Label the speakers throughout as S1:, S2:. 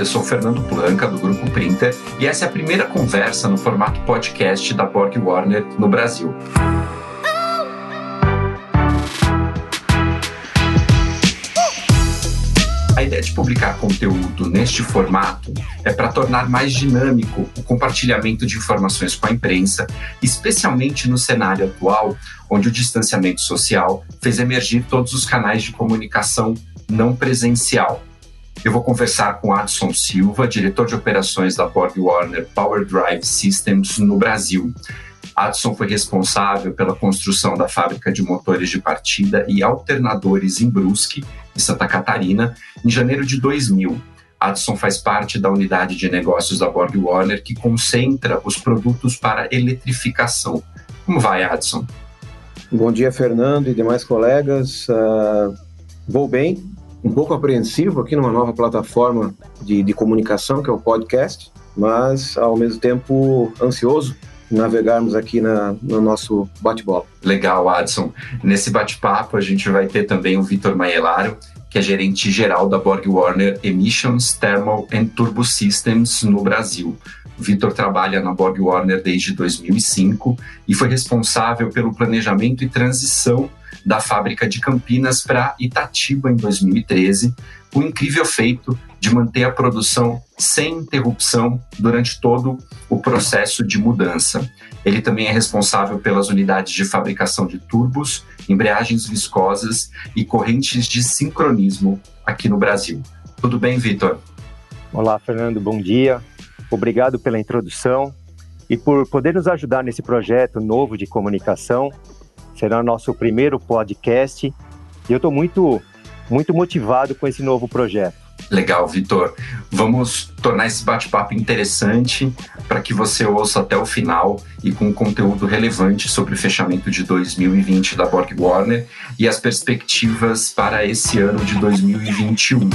S1: eu sou Fernando Planca, do Grupo Printer, e essa é a primeira conversa no formato podcast da Borg Warner no Brasil. A ideia de publicar conteúdo neste formato é para tornar mais dinâmico o compartilhamento de informações com a imprensa, especialmente no cenário atual, onde o distanciamento social fez emergir todos os canais de comunicação não presencial. Eu vou conversar com Adson Silva, diretor de operações da Borg Warner Power Drive Systems no Brasil. Adson foi responsável pela construção da fábrica de motores de partida e alternadores em Brusque, em Santa Catarina, em janeiro de 2000. Adson faz parte da unidade de negócios da Borg Warner que concentra os produtos para eletrificação. Como vai, Adson?
S2: Bom dia, Fernando e demais colegas. Uh, vou bem, um pouco apreensivo aqui numa nova plataforma de, de comunicação, que é o podcast, mas ao mesmo tempo ansioso navegarmos aqui na, no nosso bate-bola.
S1: Legal, Adson. Nesse bate-papo a gente vai ter também o Vitor Maielaro, que é gerente geral da Borg Warner Emissions, Thermal and Turbo Systems no Brasil. Vitor trabalha na Borg Warner desde 2005 e foi responsável pelo planejamento e transição da fábrica de Campinas para Itatiba em 2013, o incrível feito de manter a produção sem interrupção durante todo o processo de mudança. Ele também é responsável pelas unidades de fabricação de turbos, embreagens viscosas e correntes de sincronismo aqui no Brasil. Tudo bem, Vitor?
S3: Olá, Fernando, bom dia. Obrigado pela introdução e por poder nos ajudar nesse projeto novo de comunicação Será nosso primeiro podcast e eu estou muito, muito motivado com esse novo projeto.
S1: Legal, Vitor. Vamos tornar esse bate-papo interessante para que você ouça até o final e com conteúdo relevante sobre o fechamento de 2020 da Borg Warner e as perspectivas para esse ano de 2021.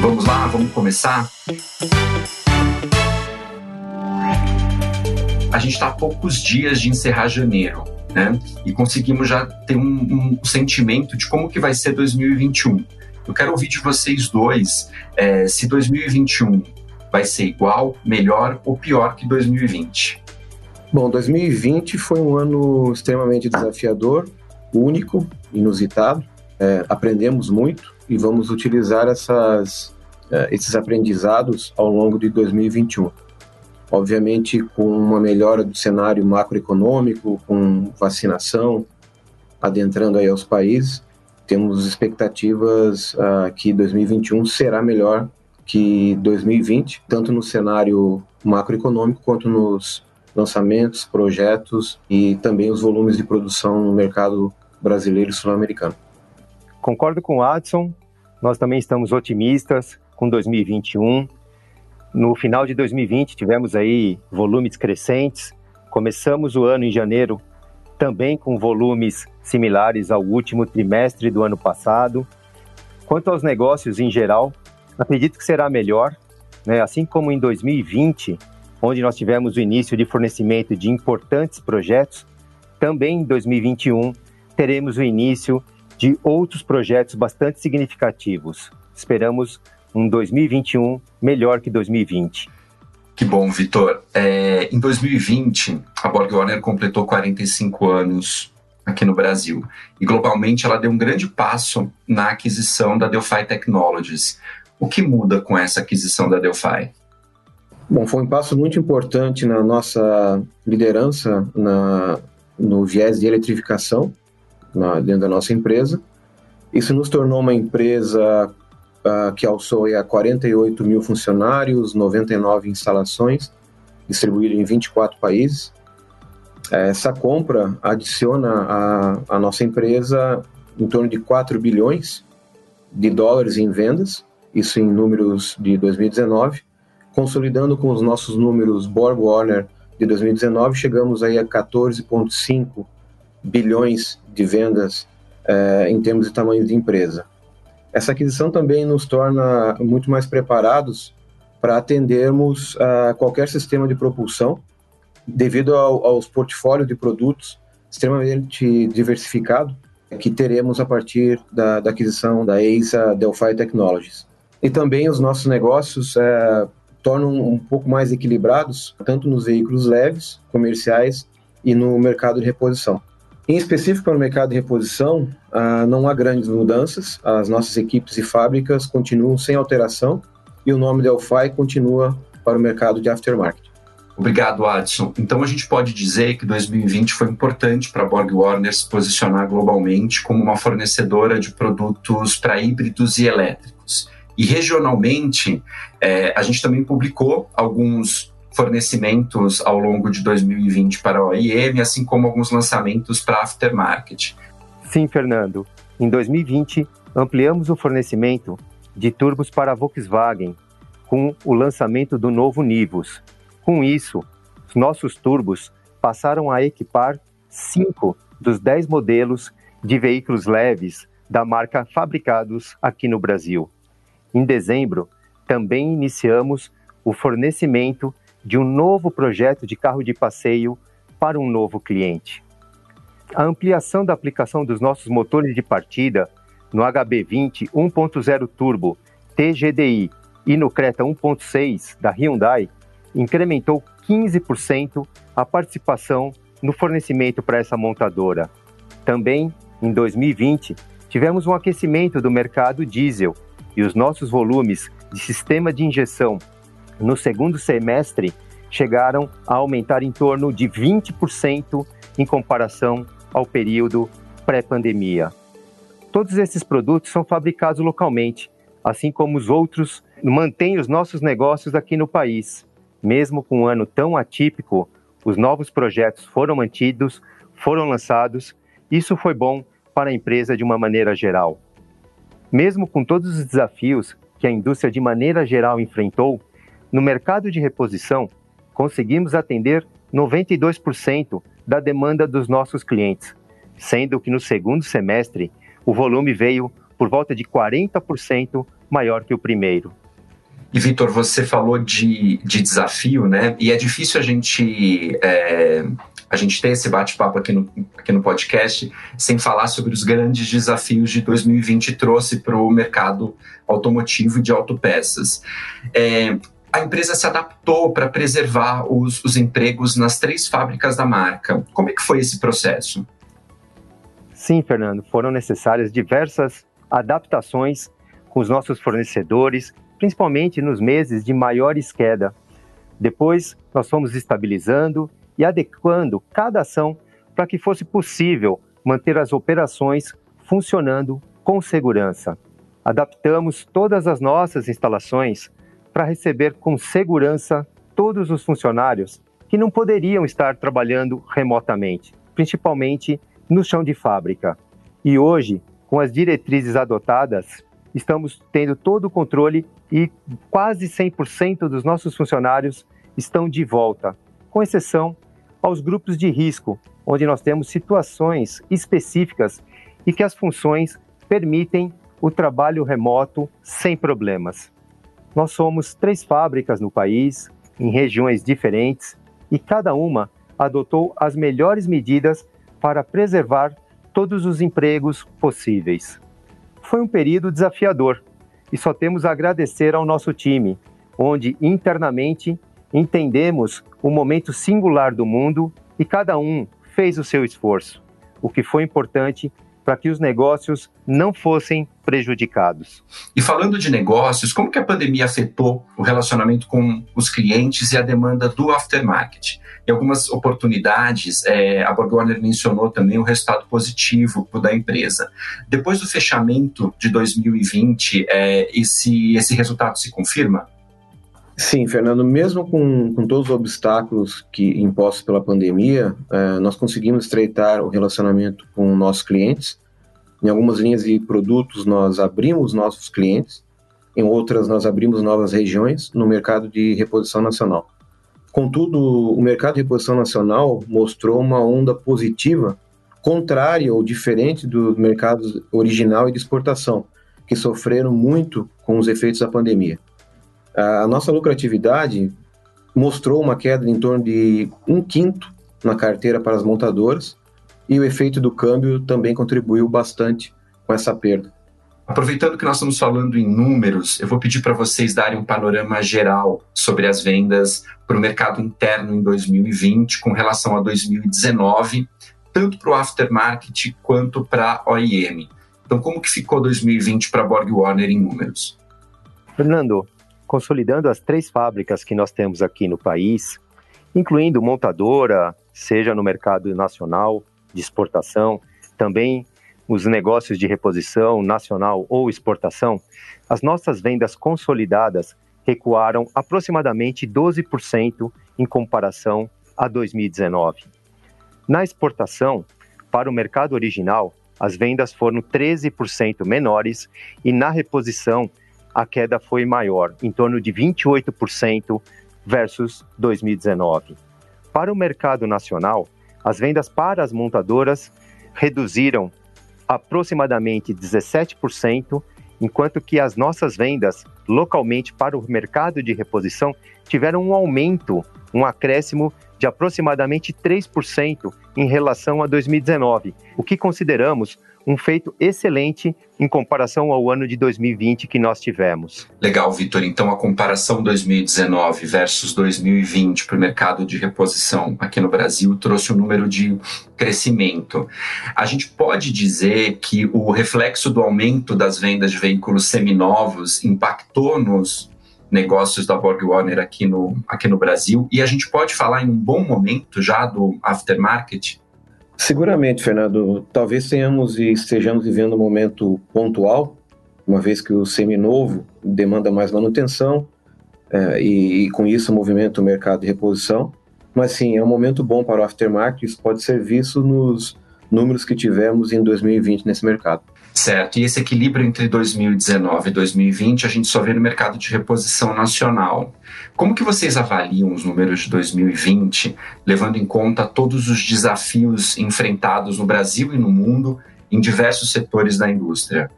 S1: Vamos lá, vamos começar? A gente está a poucos dias de encerrar janeiro né? E conseguimos já ter um, um, sentimento de como que vai ser 2021. Eu quero ouvir de vocês dois é, se 2021 vai ser igual, melhor ou pior que 2020.
S2: Bom, 2020 foi um ano extremamente desafiador, único, inusitado. É, aprendemos muito e vamos utilizar essas, é, esses aprendizados ao longo de 2021 obviamente com uma melhora do cenário macroeconômico, com vacinação adentrando aí aos países, temos expectativas uh, que 2021 será melhor que 2020, tanto no cenário macroeconômico quanto nos lançamentos, projetos e também os volumes de produção no mercado brasileiro e sul-americano.
S3: Concordo com o Adson, nós também estamos otimistas com 2021 no final de 2020 tivemos aí volumes crescentes. Começamos o ano em janeiro também com volumes similares ao último trimestre do ano passado. Quanto aos negócios em geral, acredito que será melhor, né? assim como em 2020, onde nós tivemos o início de fornecimento de importantes projetos, também em 2021 teremos o início de outros projetos bastante significativos. Esperamos um 2021 melhor que 2020.
S1: Que bom, Vitor. É, em 2020, a Borg Warner completou 45 anos aqui no Brasil. E globalmente ela deu um grande passo na aquisição da Delphi Technologies. O que muda com essa aquisição da Delphi?
S2: Bom, foi um passo muito importante na nossa liderança na, no viés de eletrificação na, dentro da nossa empresa. Isso nos tornou uma empresa uh, que a 48 mil funcionários, 99 instalações, distribuídas em 24 países. Essa compra adiciona à nossa empresa em torno de 4 bilhões de dólares em vendas, isso em números de 2019, consolidando com os nossos números Borg Warner de 2019, chegamos aí a 14,5 bilhões de vendas eh, em termos de tamanho de empresa. Essa aquisição também nos torna muito mais preparados para atendermos a qualquer sistema de propulsão, devido ao, aos portfólios de produtos extremamente diversificado que teremos a partir da, da aquisição da EISA Delphi Technologies. E também os nossos negócios é, tornam um pouco mais equilibrados, tanto nos veículos leves, comerciais e no mercado de reposição. Em específico para o mercado de reposição, ah, não há grandes mudanças, as nossas equipes e fábricas continuam sem alteração e o nome Delphi continua para o mercado de aftermarket.
S1: Obrigado, Adson. Então a gente pode dizer que 2020 foi importante para a Borg Warner se posicionar globalmente como uma fornecedora de produtos para híbridos e elétricos. E regionalmente, é, a gente também publicou alguns fornecimentos ao longo de 2020 para a OEM, assim como alguns lançamentos para aftermarket.
S3: Sim, Fernando. Em 2020, ampliamos o fornecimento de turbos para a Volkswagen com o lançamento do novo Nivus. Com isso, os nossos turbos passaram a equipar cinco dos dez modelos de veículos leves da marca fabricados aqui no Brasil. Em dezembro, também iniciamos o fornecimento de um novo projeto de carro de passeio para um novo cliente. A ampliação da aplicação dos nossos motores de partida no HB20 1.0 Turbo TGDI e no Creta 1.6 da Hyundai incrementou 15% a participação no fornecimento para essa montadora. Também, em 2020, tivemos um aquecimento do mercado diesel e os nossos volumes de sistema de injeção no segundo semestre chegaram a aumentar em torno de 20% em comparação ao período pré-pandemia. Todos esses produtos são fabricados localmente, assim como os outros mantêm os nossos negócios aqui no país. Mesmo com um ano tão atípico, os novos projetos foram mantidos, foram lançados. Isso foi bom para a empresa de uma maneira geral. Mesmo com todos os desafios que a indústria de maneira geral enfrentou, no mercado de reposição, conseguimos atender 92% da demanda dos nossos clientes, sendo que no segundo semestre o volume veio por volta de 40% maior que o primeiro.
S1: E, Vitor, você falou de, de desafio, né? E é difícil a gente, é, a gente ter esse bate-papo aqui no, aqui no podcast sem falar sobre os grandes desafios de 2020 trouxe para o mercado automotivo e de autopeças. É, a empresa se adaptou para preservar os, os empregos nas três fábricas da marca. Como é que foi esse processo?
S3: Sim, Fernando, foram necessárias diversas adaptações com os nossos fornecedores principalmente nos meses de maiores queda. Depois, nós fomos estabilizando e adequando cada ação para que fosse possível manter as operações funcionando com segurança. Adaptamos todas as nossas instalações para receber com segurança todos os funcionários que não poderiam estar trabalhando remotamente, principalmente no chão de fábrica. E hoje, com as diretrizes adotadas, estamos tendo todo o controle e quase 100% dos nossos funcionários estão de volta, com exceção aos grupos de risco, onde nós temos situações específicas e que as funções permitem o trabalho remoto sem problemas. Nós somos três fábricas no país, em regiões diferentes, e cada uma adotou as melhores medidas para preservar todos os empregos possíveis. Foi um período desafiador, e só temos a agradecer ao nosso time, onde internamente entendemos o momento singular do mundo e cada um fez o seu esforço, o que foi importante para que os negócios não fossem prejudicados.
S1: E falando de negócios, como que a pandemia afetou o relacionamento com os clientes e a demanda do aftermarket? Em algumas oportunidades, é, a Borg Warner mencionou também o resultado positivo da empresa. Depois do fechamento de 2020, é, esse, esse resultado se confirma?
S2: Sim, Fernando, mesmo com, com todos os obstáculos que impostos pela pandemia, é, nós conseguimos estreitar o relacionamento com nossos clientes. Em algumas linhas de produtos, nós abrimos novos clientes, em outras, nós abrimos novas regiões no mercado de reposição nacional. Contudo, o mercado de reposição nacional mostrou uma onda positiva, contrária ou diferente do mercado original e de exportação, que sofreram muito com os efeitos da pandemia. A nossa lucratividade mostrou uma queda em torno de um quinto na carteira para as montadoras e o efeito do câmbio também contribuiu bastante com essa perda.
S1: Aproveitando que nós estamos falando em números, eu vou pedir para vocês darem um panorama geral sobre as vendas para o mercado interno em 2020 com relação a 2019, tanto para o aftermarket quanto para a OEM. Então, como que ficou 2020 para a Borg Warner em números?
S3: Fernando, consolidando as três fábricas que nós temos aqui no país, incluindo montadora, seja no mercado nacional de exportação, também os negócios de reposição nacional ou exportação, as nossas vendas consolidadas recuaram aproximadamente 12% em comparação a 2019. Na exportação, para o mercado original, as vendas foram 13% menores e na reposição a queda foi maior, em torno de 28% versus 2019. Para o mercado nacional, as vendas para as montadoras reduziram aproximadamente 17%, enquanto que as nossas vendas localmente para o mercado de reposição tiveram um aumento, um acréscimo de aproximadamente 3% em relação a 2019, o que consideramos um feito excelente em comparação ao ano de 2020 que nós tivemos.
S1: Legal, Vitor. Então, a comparação 2019 versus 2020 para o mercado de reposição aqui no Brasil trouxe um número de crescimento. A gente pode dizer que o reflexo do aumento das vendas de veículos seminovos impactou nos negócios da Borg Warner aqui no, aqui no Brasil e a gente pode falar em um bom momento já do aftermarket?
S2: Seguramente, Fernando. Talvez tenhamos e estejamos vivendo um momento pontual, uma vez que o seminovo demanda mais manutenção é, e, e, com isso movimenta o mercado de reposição. Mas sim, é um momento bom para o aftermarket. Isso pode ser visto nos números que tivemos em 2020 nesse mercado.
S1: Certo, e esse equilíbrio entre 2019 e 2020 a gente só vê no mercado de reposição nacional. Como que vocês avaliam os números de 2020, levando em conta todos os desafios enfrentados no Brasil e no mundo em diversos setores da indústria?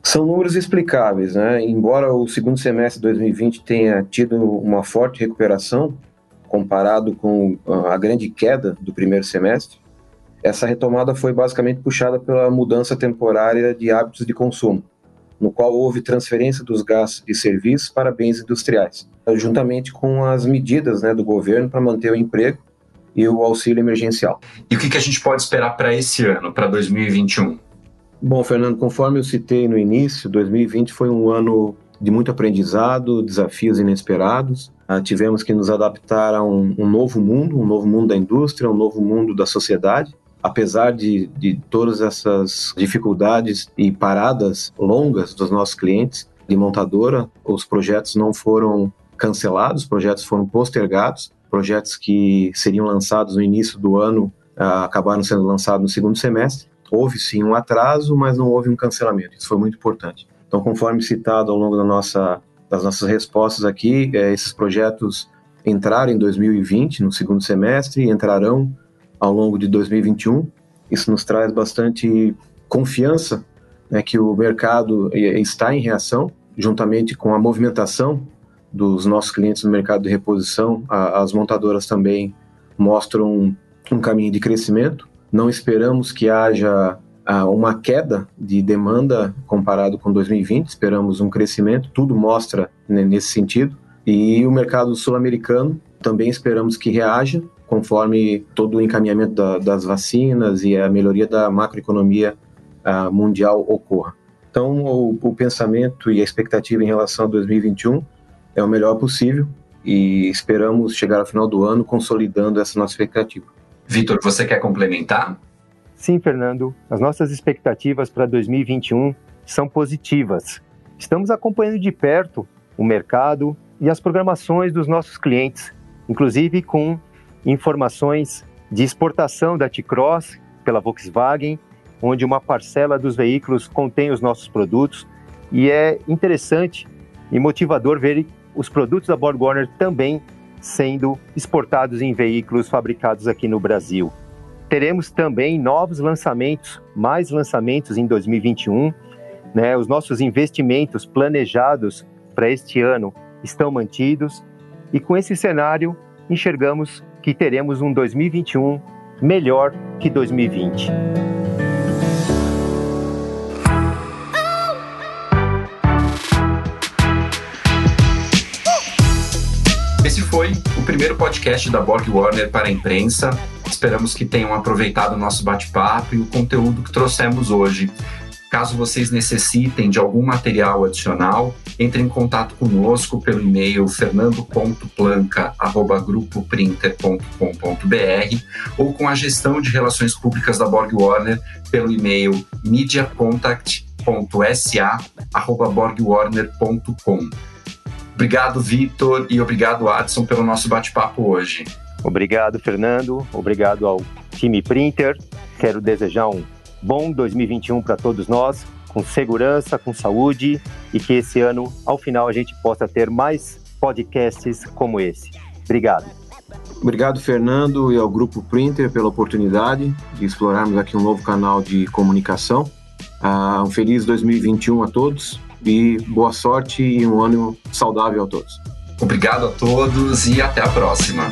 S2: São números explicáveis, né? Embora o segundo semestre de 2020 tenha tido uma forte recuperação comparado com a grande queda do primeiro semestre, essa retomada foi basicamente puxada pela mudança temporária de hábitos de consumo, no qual houve transferência dos gastos de serviços para bens industriais, juntamente com as medidas né, do governo para manter o emprego e o auxílio emergencial.
S1: E o que, que a gente pode esperar para esse ano, para 2021?
S2: Bom, Fernando, conforme eu citei no início, 2020 foi um ano de muito aprendizado, desafios inesperados. Ah, tivemos que nos adaptar a um, um novo mundo, um novo mundo da indústria, um novo mundo da sociedade apesar de, de todas essas dificuldades e paradas longas dos nossos clientes de montadora, os projetos não foram cancelados, os projetos foram postergados, projetos que seriam lançados no início do ano uh, acabaram sendo lançados no segundo semestre. Houve sim um atraso, mas não houve um cancelamento. Isso foi muito importante. Então, conforme citado ao longo da nossa, das nossas respostas aqui, é, esses projetos entraram em 2020, no segundo semestre, e entrarão ao longo de 2021. Isso nos traz bastante confiança né, que o mercado está em reação, juntamente com a movimentação dos nossos clientes no mercado de reposição. as montadoras também mostram um, um caminho de crescimento. Não esperamos que haja uma queda de demanda comparado com 2020, esperamos um crescimento, tudo mostra né, nesse sentido. E o mercado sul-americano também esperamos que reaja, conforme todo o encaminhamento da, das vacinas e a melhoria da macroeconomia uh, mundial ocorra. Então, o, o, pensamento e a expectativa em relação a 2021 é o melhor possível e esperamos chegar ao final do ano consolidando essa nossa expectativa.
S1: Vitor, você quer complementar?
S3: Sim, Fernando. As nossas expectativas para 2021 são positivas. Estamos acompanhando de perto o mercado e as programações dos nossos clientes, inclusive com informações de exportação da T-Cross pela Volkswagen, onde uma parcela dos veículos contém os nossos produtos. E é interessante e motivador ver os produtos da Borg Warner também sendo exportados em veículos fabricados aqui no Brasil. Teremos também novos lançamentos, mais lançamentos em 2021. Né? Os nossos investimentos planejados para este ano estão mantidos e com esse cenário enxergamos que teremos um 2021 melhor que 2020.
S1: Esse foi o primeiro podcast da Borg Warner para a imprensa. Esperamos que tenham aproveitado o nosso bate-papo e o conteúdo que trouxemos hoje. Caso vocês necessitem de algum material adicional, entre em contato conosco pelo e-mail fernando.planca@grupoprinter.com.br ou com a gestão de relações públicas da Borg Warner pelo e-mail mediacontact.sa@borgwarner.com. Obrigado, Vitor, e obrigado, Adson, pelo nosso bate-papo hoje.
S3: Obrigado, Fernando. Obrigado ao time Printer. Quero desejar um bom 2021 para todos nós, com segurança, com saúde e que esse ano, ao final, a gente possa ter mais podcasts como esse. Obrigado.
S2: Obrigado, Fernando, e ao Grupo Printer pela oportunidade de explorarmos aqui um novo canal de comunicação. Uh, um feliz 2021 a todos e boa sorte e um ano saudável a todos.
S1: Obrigado a todos e até a próxima.